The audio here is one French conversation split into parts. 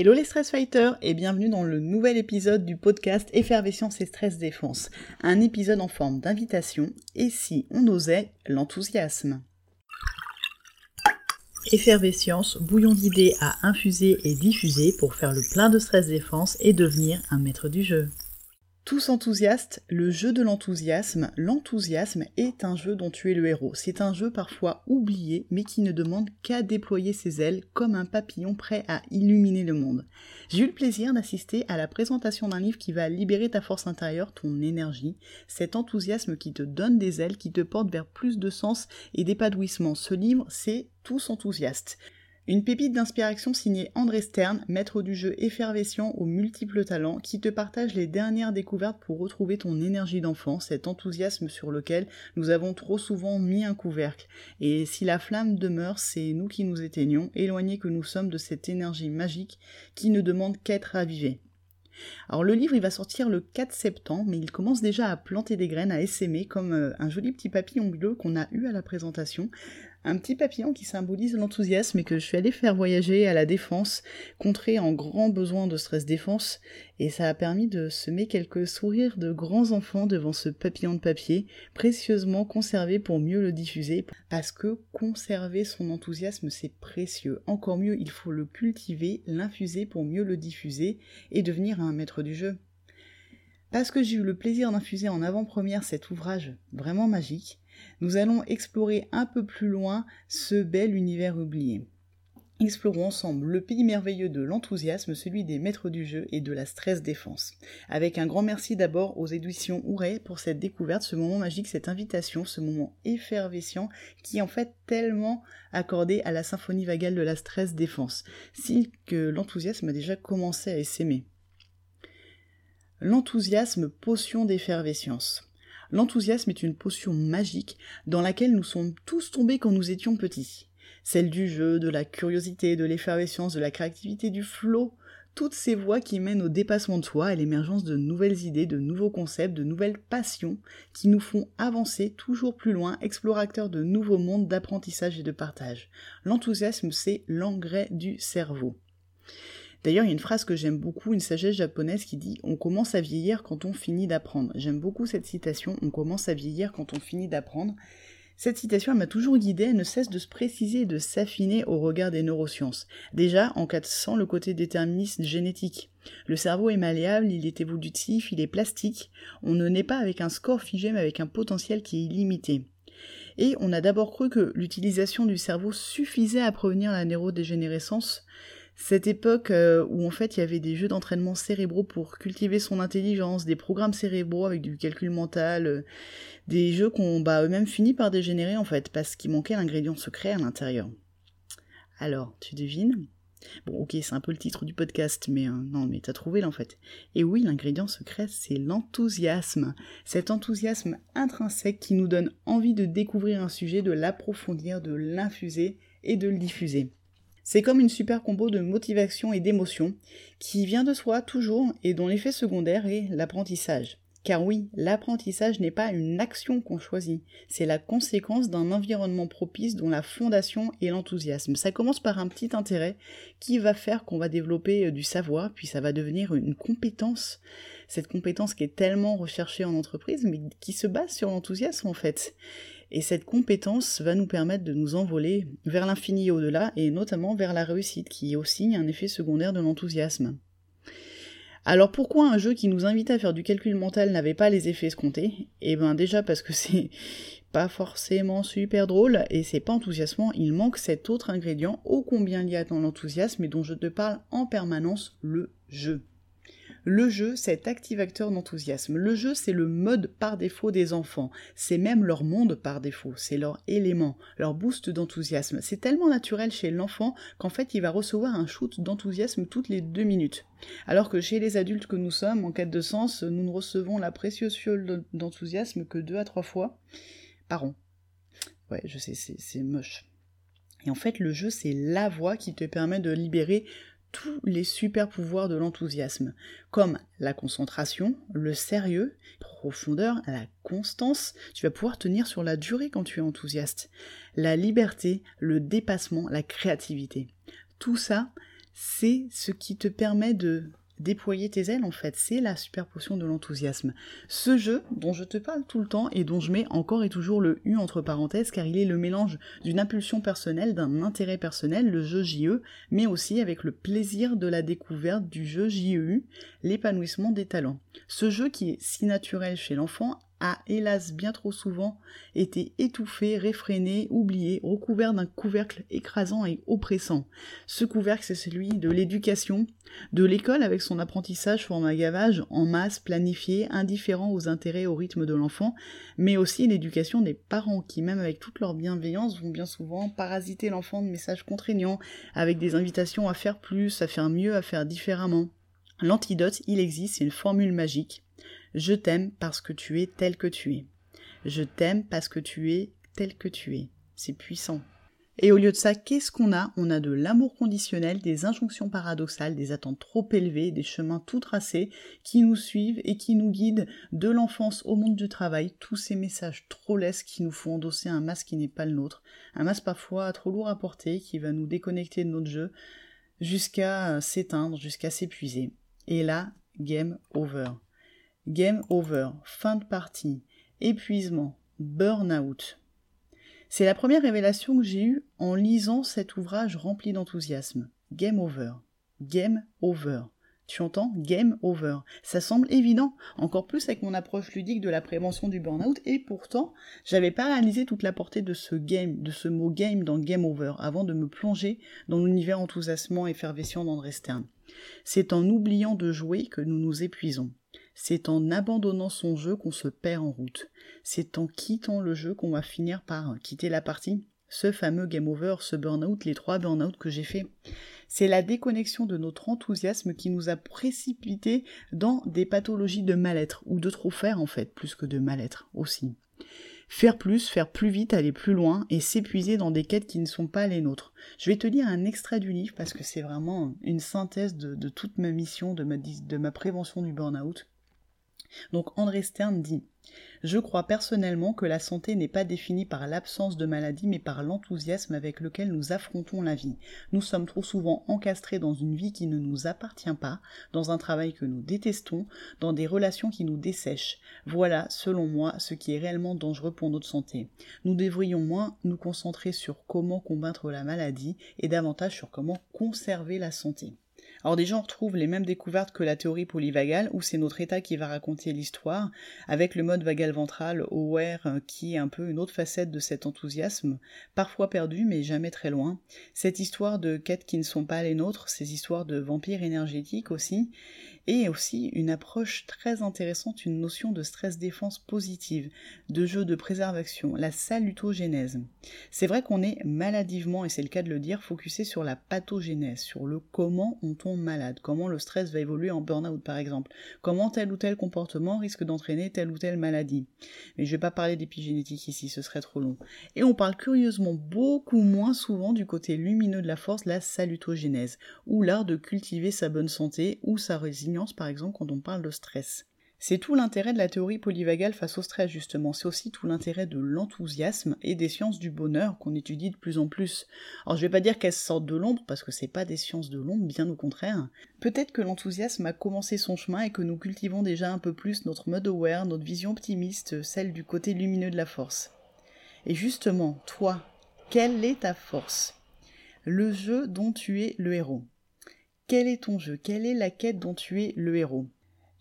Hello les stress fighters et bienvenue dans le nouvel épisode du podcast Effervescence et stress défense. Un épisode en forme d'invitation et si on osait l'enthousiasme. Effervescence, bouillon d'idées à infuser et diffuser pour faire le plein de stress défense et devenir un maître du jeu. Tous enthousiastes, le jeu de l'enthousiasme, l'enthousiasme est un jeu dont tu es le héros. C'est un jeu parfois oublié, mais qui ne demande qu'à déployer ses ailes comme un papillon prêt à illuminer le monde. J'ai eu le plaisir d'assister à la présentation d'un livre qui va libérer ta force intérieure, ton énergie, cet enthousiasme qui te donne des ailes, qui te porte vers plus de sens et d'épanouissement. Ce livre, c'est Tous enthousiastes. Une pépite d'inspiration signée André Stern, maître du jeu effervescent aux multiples talents, qui te partage les dernières découvertes pour retrouver ton énergie d'enfant, cet enthousiasme sur lequel nous avons trop souvent mis un couvercle. Et si la flamme demeure, c'est nous qui nous éteignons, éloignés que nous sommes de cette énergie magique qui ne demande qu'à être ravivée. Alors le livre il va sortir le 4 septembre, mais il commence déjà à planter des graines, à essaimer comme euh, un joli petit papillon bleu qu'on a eu à la présentation un petit papillon qui symbolise l'enthousiasme et que je suis allée faire voyager à la défense, contrée en grand besoin de stress défense, et ça a permis de semer quelques sourires de grands enfants devant ce papillon de papier, précieusement conservé pour mieux le diffuser, parce que conserver son enthousiasme c'est précieux. Encore mieux, il faut le cultiver, l'infuser pour mieux le diffuser et devenir un maître du jeu. Parce que j'ai eu le plaisir d'infuser en avant-première cet ouvrage vraiment magique, nous allons explorer un peu plus loin ce bel univers oublié. Explorons ensemble le pays merveilleux de l'enthousiasme, celui des maîtres du jeu et de la stress défense. Avec un grand merci d'abord aux éditions Ouray pour cette découverte, ce moment magique, cette invitation, ce moment effervescent qui est en fait tellement accordé à la symphonie vagale de la stress défense, si que l'enthousiasme a déjà commencé à s'aimer. L'enthousiasme, potion d'effervescence. L'enthousiasme est une potion magique dans laquelle nous sommes tous tombés quand nous étions petits. Celle du jeu, de la curiosité, de l'effervescence, de la créativité, du flot, toutes ces voies qui mènent au dépassement de soi, à l'émergence de nouvelles idées, de nouveaux concepts, de nouvelles passions, qui nous font avancer toujours plus loin, explorateurs de nouveaux mondes d'apprentissage et de partage. L'enthousiasme, c'est l'engrais du cerveau. D'ailleurs, il y a une phrase que j'aime beaucoup, une sagesse japonaise qui dit On commence à vieillir quand on finit d'apprendre. J'aime beaucoup cette citation On commence à vieillir quand on finit d'apprendre. Cette citation m'a toujours guidée, elle ne cesse de se préciser et de s'affiner au regard des neurosciences. Déjà, en cassant le côté déterministe génétique. Le cerveau est malléable, il est évolutif, il est plastique. On ne naît pas avec un score figé, mais avec un potentiel qui est illimité. Et on a d'abord cru que l'utilisation du cerveau suffisait à prévenir la neurodégénérescence, cette époque euh, où en fait il y avait des jeux d'entraînement cérébraux pour cultiver son intelligence, des programmes cérébraux avec du calcul mental, euh, des jeux qu'on bah, eux-mêmes fini par dégénérer en fait parce qu'il manquait l'ingrédient secret à l'intérieur. Alors, tu devines? Bon, ok, c'est un peu le titre du podcast, mais euh, non, mais t'as trouvé là en fait. Et oui, l'ingrédient secret, c'est l'enthousiasme. Cet enthousiasme intrinsèque qui nous donne envie de découvrir un sujet, de l'approfondir, de l'infuser et de le diffuser. C'est comme une super combo de motivation et d'émotion qui vient de soi toujours et dont l'effet secondaire est l'apprentissage. Car oui, l'apprentissage n'est pas une action qu'on choisit, c'est la conséquence d'un environnement propice dont la fondation est l'enthousiasme. Ça commence par un petit intérêt qui va faire qu'on va développer euh, du savoir, puis ça va devenir une compétence. Cette compétence qui est tellement recherchée en entreprise, mais qui se base sur l'enthousiasme en fait. Et cette compétence va nous permettre de nous envoler vers l'infini et au-delà, et notamment vers la réussite, qui est aussi un effet secondaire de l'enthousiasme. Alors pourquoi un jeu qui nous invite à faire du calcul mental n'avait pas les effets escomptés? Eh bien déjà parce que c'est pas forcément super drôle et c'est pas enthousiasmant, il manque cet autre ingrédient ô combien lié à l'enthousiasme et dont je te parle en permanence, le jeu. Le jeu, c'est activateur d'enthousiasme. Le jeu, c'est le mode par défaut des enfants. C'est même leur monde par défaut. C'est leur élément, leur boost d'enthousiasme. C'est tellement naturel chez l'enfant qu'en fait, il va recevoir un shoot d'enthousiasme toutes les deux minutes. Alors que chez les adultes que nous sommes, en quête de sens, nous ne recevons la précieuse fiole d'enthousiasme que deux à trois fois par an. Ouais, je sais, c'est moche. Et en fait, le jeu, c'est la voie qui te permet de libérer tous les super pouvoirs de l'enthousiasme, comme la concentration, le sérieux, profondeur, la constance, tu vas pouvoir tenir sur la durée quand tu es enthousiaste, la liberté, le dépassement, la créativité. Tout ça, c'est ce qui te permet de déployer tes ailes en fait, c'est la super potion de l'enthousiasme. Ce jeu dont je te parle tout le temps et dont je mets encore et toujours le U entre parenthèses car il est le mélange d'une impulsion personnelle, d'un intérêt personnel, le jeu JE, mais aussi avec le plaisir de la découverte du jeu JEU, l'épanouissement des talents. Ce jeu qui est si naturel chez l'enfant a hélas bien trop souvent été étouffé, réfréné, oublié, recouvert d'un couvercle écrasant et oppressant. Ce couvercle, c'est celui de l'éducation, de l'école avec son apprentissage format gavage en masse, planifié, indifférent aux intérêts et au rythme de l'enfant, mais aussi l'éducation des parents qui, même avec toute leur bienveillance, vont bien souvent parasiter l'enfant de messages contraignants, avec des invitations à faire plus, à faire mieux, à faire différemment. L'antidote, il existe, c'est une formule magique je t'aime parce que tu es tel que tu es. Je t'aime parce que tu es tel que tu es. C'est puissant. Et au lieu de ça, qu'est-ce qu'on a? On a de l'amour conditionnel, des injonctions paradoxales, des attentes trop élevées, des chemins tout tracés qui nous suivent et qui nous guident de l'enfance au monde du travail, tous ces messages trop lesses qui nous font endosser un masque qui n'est pas le nôtre, un masque parfois trop lourd à porter qui va nous déconnecter de notre jeu jusqu'à s'éteindre, jusqu'à s'épuiser. Et là, game over. Game over, fin de partie, épuisement, burn-out. C'est la première révélation que j'ai eue en lisant cet ouvrage rempli d'enthousiasme. Game over. Game over. Tu entends? Game over. Ça semble évident, encore plus avec mon approche ludique de la prévention du burn-out, et pourtant, j'avais pas réalisé toute la portée de ce game, de ce mot game dans Game over, avant de me plonger dans l'univers enthousiasmant et effervescent d'André Stern. C'est en oubliant de jouer que nous nous épuisons. C'est en abandonnant son jeu qu'on se perd en route. C'est en quittant le jeu qu'on va finir par quitter la partie. Ce fameux game over, ce burn-out, les trois burn-out que j'ai fait. C'est la déconnexion de notre enthousiasme qui nous a précipités dans des pathologies de mal-être, ou de trop faire en fait, plus que de mal-être aussi. Faire plus, faire plus vite, aller plus loin et s'épuiser dans des quêtes qui ne sont pas les nôtres. Je vais te lire un extrait du livre parce que c'est vraiment une synthèse de, toute ma mission, de ma, de ma prévention du burn-out. Donc André Stern dit Je crois personnellement que la santé n'est pas définie par l'absence de maladie mais par l'enthousiasme avec lequel nous affrontons la vie. Nous sommes trop souvent encastrés dans une vie qui ne nous appartient pas, dans un travail que nous détestons, dans des relations qui nous dessèchent. Voilà, selon moi, ce qui est réellement dangereux pour notre santé. Nous devrions moins nous concentrer sur comment combattre la maladie et davantage sur comment conserver la santé. Alors déjà, on retrouve les mêmes découvertes que la théorie polyvagale, où c'est notre état qui va raconter l'histoire, avec le mode vagal ventral, aware, euh, qui est un peu une autre facette de cet enthousiasme, parfois perdu, mais jamais très loin. Cette histoire de quêtes qui ne sont pas les nôtres, ces histoires de vampires énergétiques aussi, et aussi une approche très intéressante, une notion de stress-défense positive, de jeu de préservation, la salutogénèse. C'est vrai qu'on est maladivement, et c'est le cas de le dire, focusé sur la pathogénèse, sur le comment on tombe malade, comment le stress va évoluer en burn-out par exemple, comment tel ou tel comportement risque d'entraîner telle ou telle maladie. Mais je vais pas parler d'épigénétique ici, ce serait trop long. Et on parle curieusement beaucoup moins souvent du côté lumineux de la force, la salutogénèse, ou l'art de cultiver sa bonne santé ou sa résilience par exemple quand on parle de stress. C'est tout l'intérêt de la théorie polyvagale face au stress, justement. C'est aussi tout l'intérêt de l'enthousiasme et des sciences du bonheur qu'on étudie de plus en plus. Alors, je vais pas dire qu'elles sortent de l'ombre, parce que c'est pas des sciences de l'ombre, bien au contraire. Peut-être que l'enthousiasme a commencé son chemin et que nous cultivons déjà un peu plus notre mode aware, notre vision optimiste, celle du côté lumineux de la force. Et justement, toi, quelle est ta force? Le jeu dont tu es le héros. Quel est ton jeu? Quelle est la quête dont tu es le héros?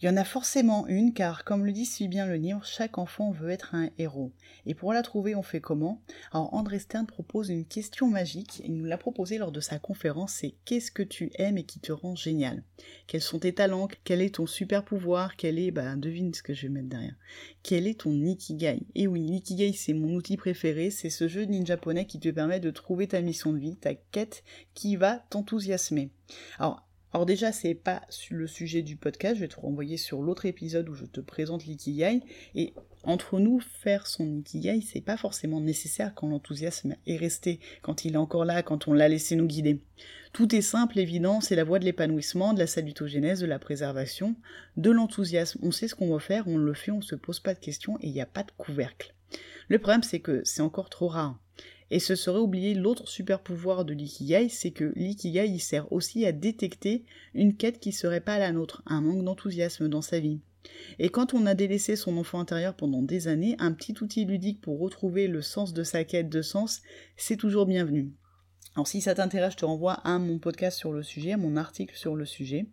Il y en a forcément une, car comme le dit si bien le livre, chaque enfant veut être un héros. Et pour la trouver, on fait comment? Alors André Stern propose une question magique, il nous l'a proposé lors de sa conférence, c'est qu'est-ce que tu aimes et qui te rend génial? Quels sont tes talents? Quel est ton super pouvoir? Quel est, bah devine ce que je vais mettre derrière. Quel est ton Ikigai? Et oui, l'Ikigai c'est mon outil préféré, c'est ce jeu ninja japonais qui te permet de trouver ta mission de vie, ta quête qui va t'enthousiasmer. Alors alors déjà, c'est pas le sujet du podcast, je vais te renvoyer sur l'autre épisode où je te présente l'ikigai. Et entre nous, faire son ikigai, c'est pas forcément nécessaire quand l'enthousiasme est resté, quand il est encore là, quand on l'a laissé nous guider. Tout est simple, évident, c'est la voie de l'épanouissement, de la salutogénèse, de la préservation, de l'enthousiasme. On sait ce qu'on va faire, on le fait, on se pose pas de questions et il n'y a pas de couvercle. Le problème, c'est que c'est encore trop rare. Et ce serait oublier l'autre super pouvoir de l'ikigai, c'est que l'ikigai sert aussi à détecter une quête qui serait pas la nôtre, un manque d'enthousiasme dans sa vie. Et quand on a délaissé son enfant intérieur pendant des années, un petit outil ludique pour retrouver le sens de sa quête de sens, c'est toujours bienvenu. Alors si ça t'intéresse, je te renvoie à mon podcast sur le sujet, à mon article sur le sujet.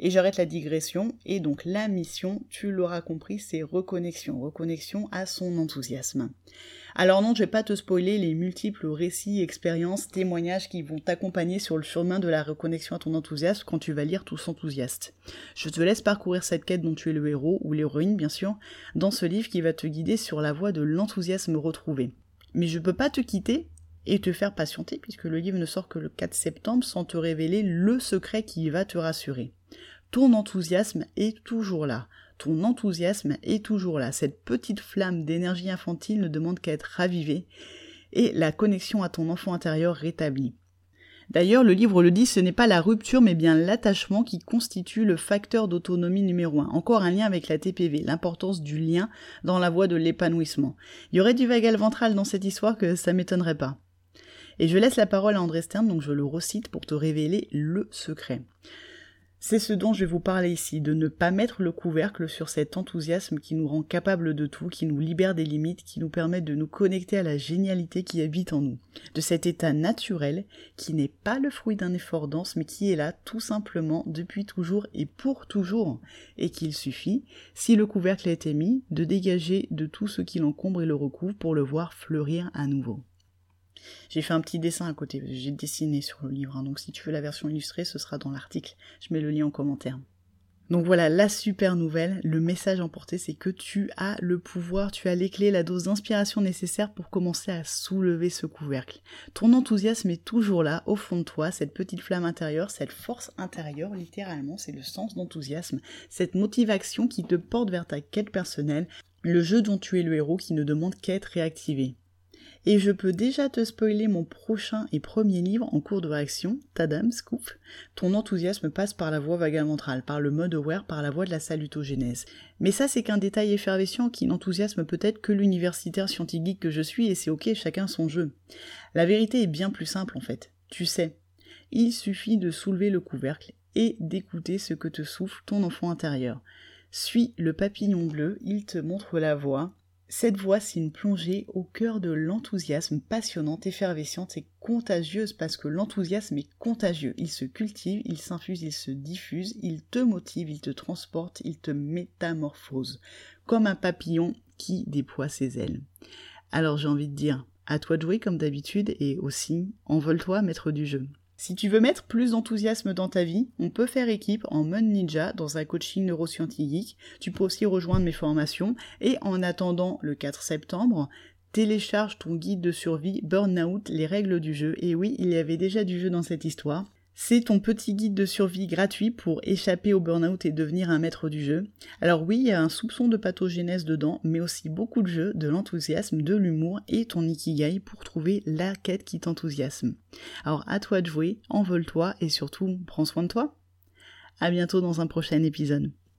Et j'arrête la digression. Et donc la mission, tu l'auras compris, c'est reconnexion. Reconnexion à son enthousiasme. Alors non, je vais pas te spoiler les multiples récits, expériences, témoignages qui vont t'accompagner sur le chemin de la reconnexion à ton enthousiasme quand tu vas lire Tous enthousiastes. Je te laisse parcourir cette quête dont tu es le héros, ou l'héroïne bien sûr, dans ce livre qui va te guider sur la voie de l'enthousiasme retrouvé. Mais je peux pas te quitter et te faire patienter, puisque le livre ne sort que le 4 septembre sans te révéler le secret qui va te rassurer. Ton enthousiasme est toujours là. Ton enthousiasme est toujours là. Cette petite flamme d'énergie infantile ne demande qu'à être ravivée et la connexion à ton enfant intérieur rétablie. D'ailleurs, le livre le dit, ce n'est pas la rupture, mais bien l'attachement qui constitue le facteur d'autonomie numéro un. Encore un lien avec la TPV, l'importance du lien dans la voie de l'épanouissement. Il y aurait du vagal ventral dans cette histoire que ça m'étonnerait pas. Et je laisse la parole à André Stern, donc je le recite pour te révéler le secret. C'est ce dont je vais vous parler ici, de ne pas mettre le couvercle sur cet enthousiasme qui nous rend capable de tout, qui nous libère des limites, qui nous permet de nous connecter à la génialité qui habite en nous, de cet état naturel qui n'est pas le fruit d'un effort dense, mais qui est là tout simplement depuis toujours et pour toujours, et qu'il suffit, si le couvercle a été mis, de dégager de tout ce qui l'encombre et le recouvre pour le voir fleurir à nouveau. J'ai fait un petit dessin à côté, j'ai dessiné sur le livre, hein. donc si tu veux la version illustrée, ce sera dans l'article. Je mets le lien en commentaire. Donc voilà, la super nouvelle, le message emporté, c'est que tu as le pouvoir, tu as les clés, la dose d'inspiration nécessaire pour commencer à soulever ce couvercle. Ton enthousiasme est toujours là, au fond de toi, cette petite flamme intérieure, cette force intérieure, littéralement, c'est le sens d'enthousiasme, cette motivation qui te porte vers ta quête personnelle, le jeu dont tu es le héros qui ne demande qu'à être réactivé. Et je peux déjà te spoiler mon prochain et premier livre en cours de réaction, Tadam, Scoop. Ton enthousiasme passe par la voie vagale par le mode aware, par la voie de la salutogénèse. Mais ça, c'est qu'un détail effervescent qui n'enthousiasme peut-être que l'universitaire scientifique que je suis, et c'est ok, chacun son jeu. La vérité est bien plus simple en fait. Tu sais, il suffit de soulever le couvercle et d'écouter ce que te souffle ton enfant intérieur. Suis le papillon bleu, il te montre la voie, cette voix, une plongée au cœur de l'enthousiasme passionnante, effervescente et contagieuse parce que l'enthousiasme est contagieux. Il se cultive, il s'infuse, il se diffuse, il te motive, il te transporte, il te métamorphose. Comme un papillon qui déploie ses ailes. Alors j'ai envie de dire, à toi de jouer comme d'habitude et aussi, envole-toi maître du jeu. Si tu veux mettre plus d'enthousiasme dans ta vie, on peut faire équipe en mode ninja dans un coaching neuroscientifique. Tu peux aussi rejoindre mes formations et en attendant le 4 septembre, télécharge ton guide de survie Burnout, les règles du jeu. Et oui, il y avait déjà du jeu dans cette histoire. C'est ton petit guide de survie gratuit pour échapper au burn-out et devenir un maître du jeu. Alors oui, il y a un soupçon de pathogénèse dedans, mais aussi beaucoup de jeux, de l'enthousiasme, de l'humour et ton ikigai pour trouver la quête qui t'enthousiasme. Alors à toi de jouer, envole-toi et surtout prends soin de toi. À bientôt dans un prochain épisode.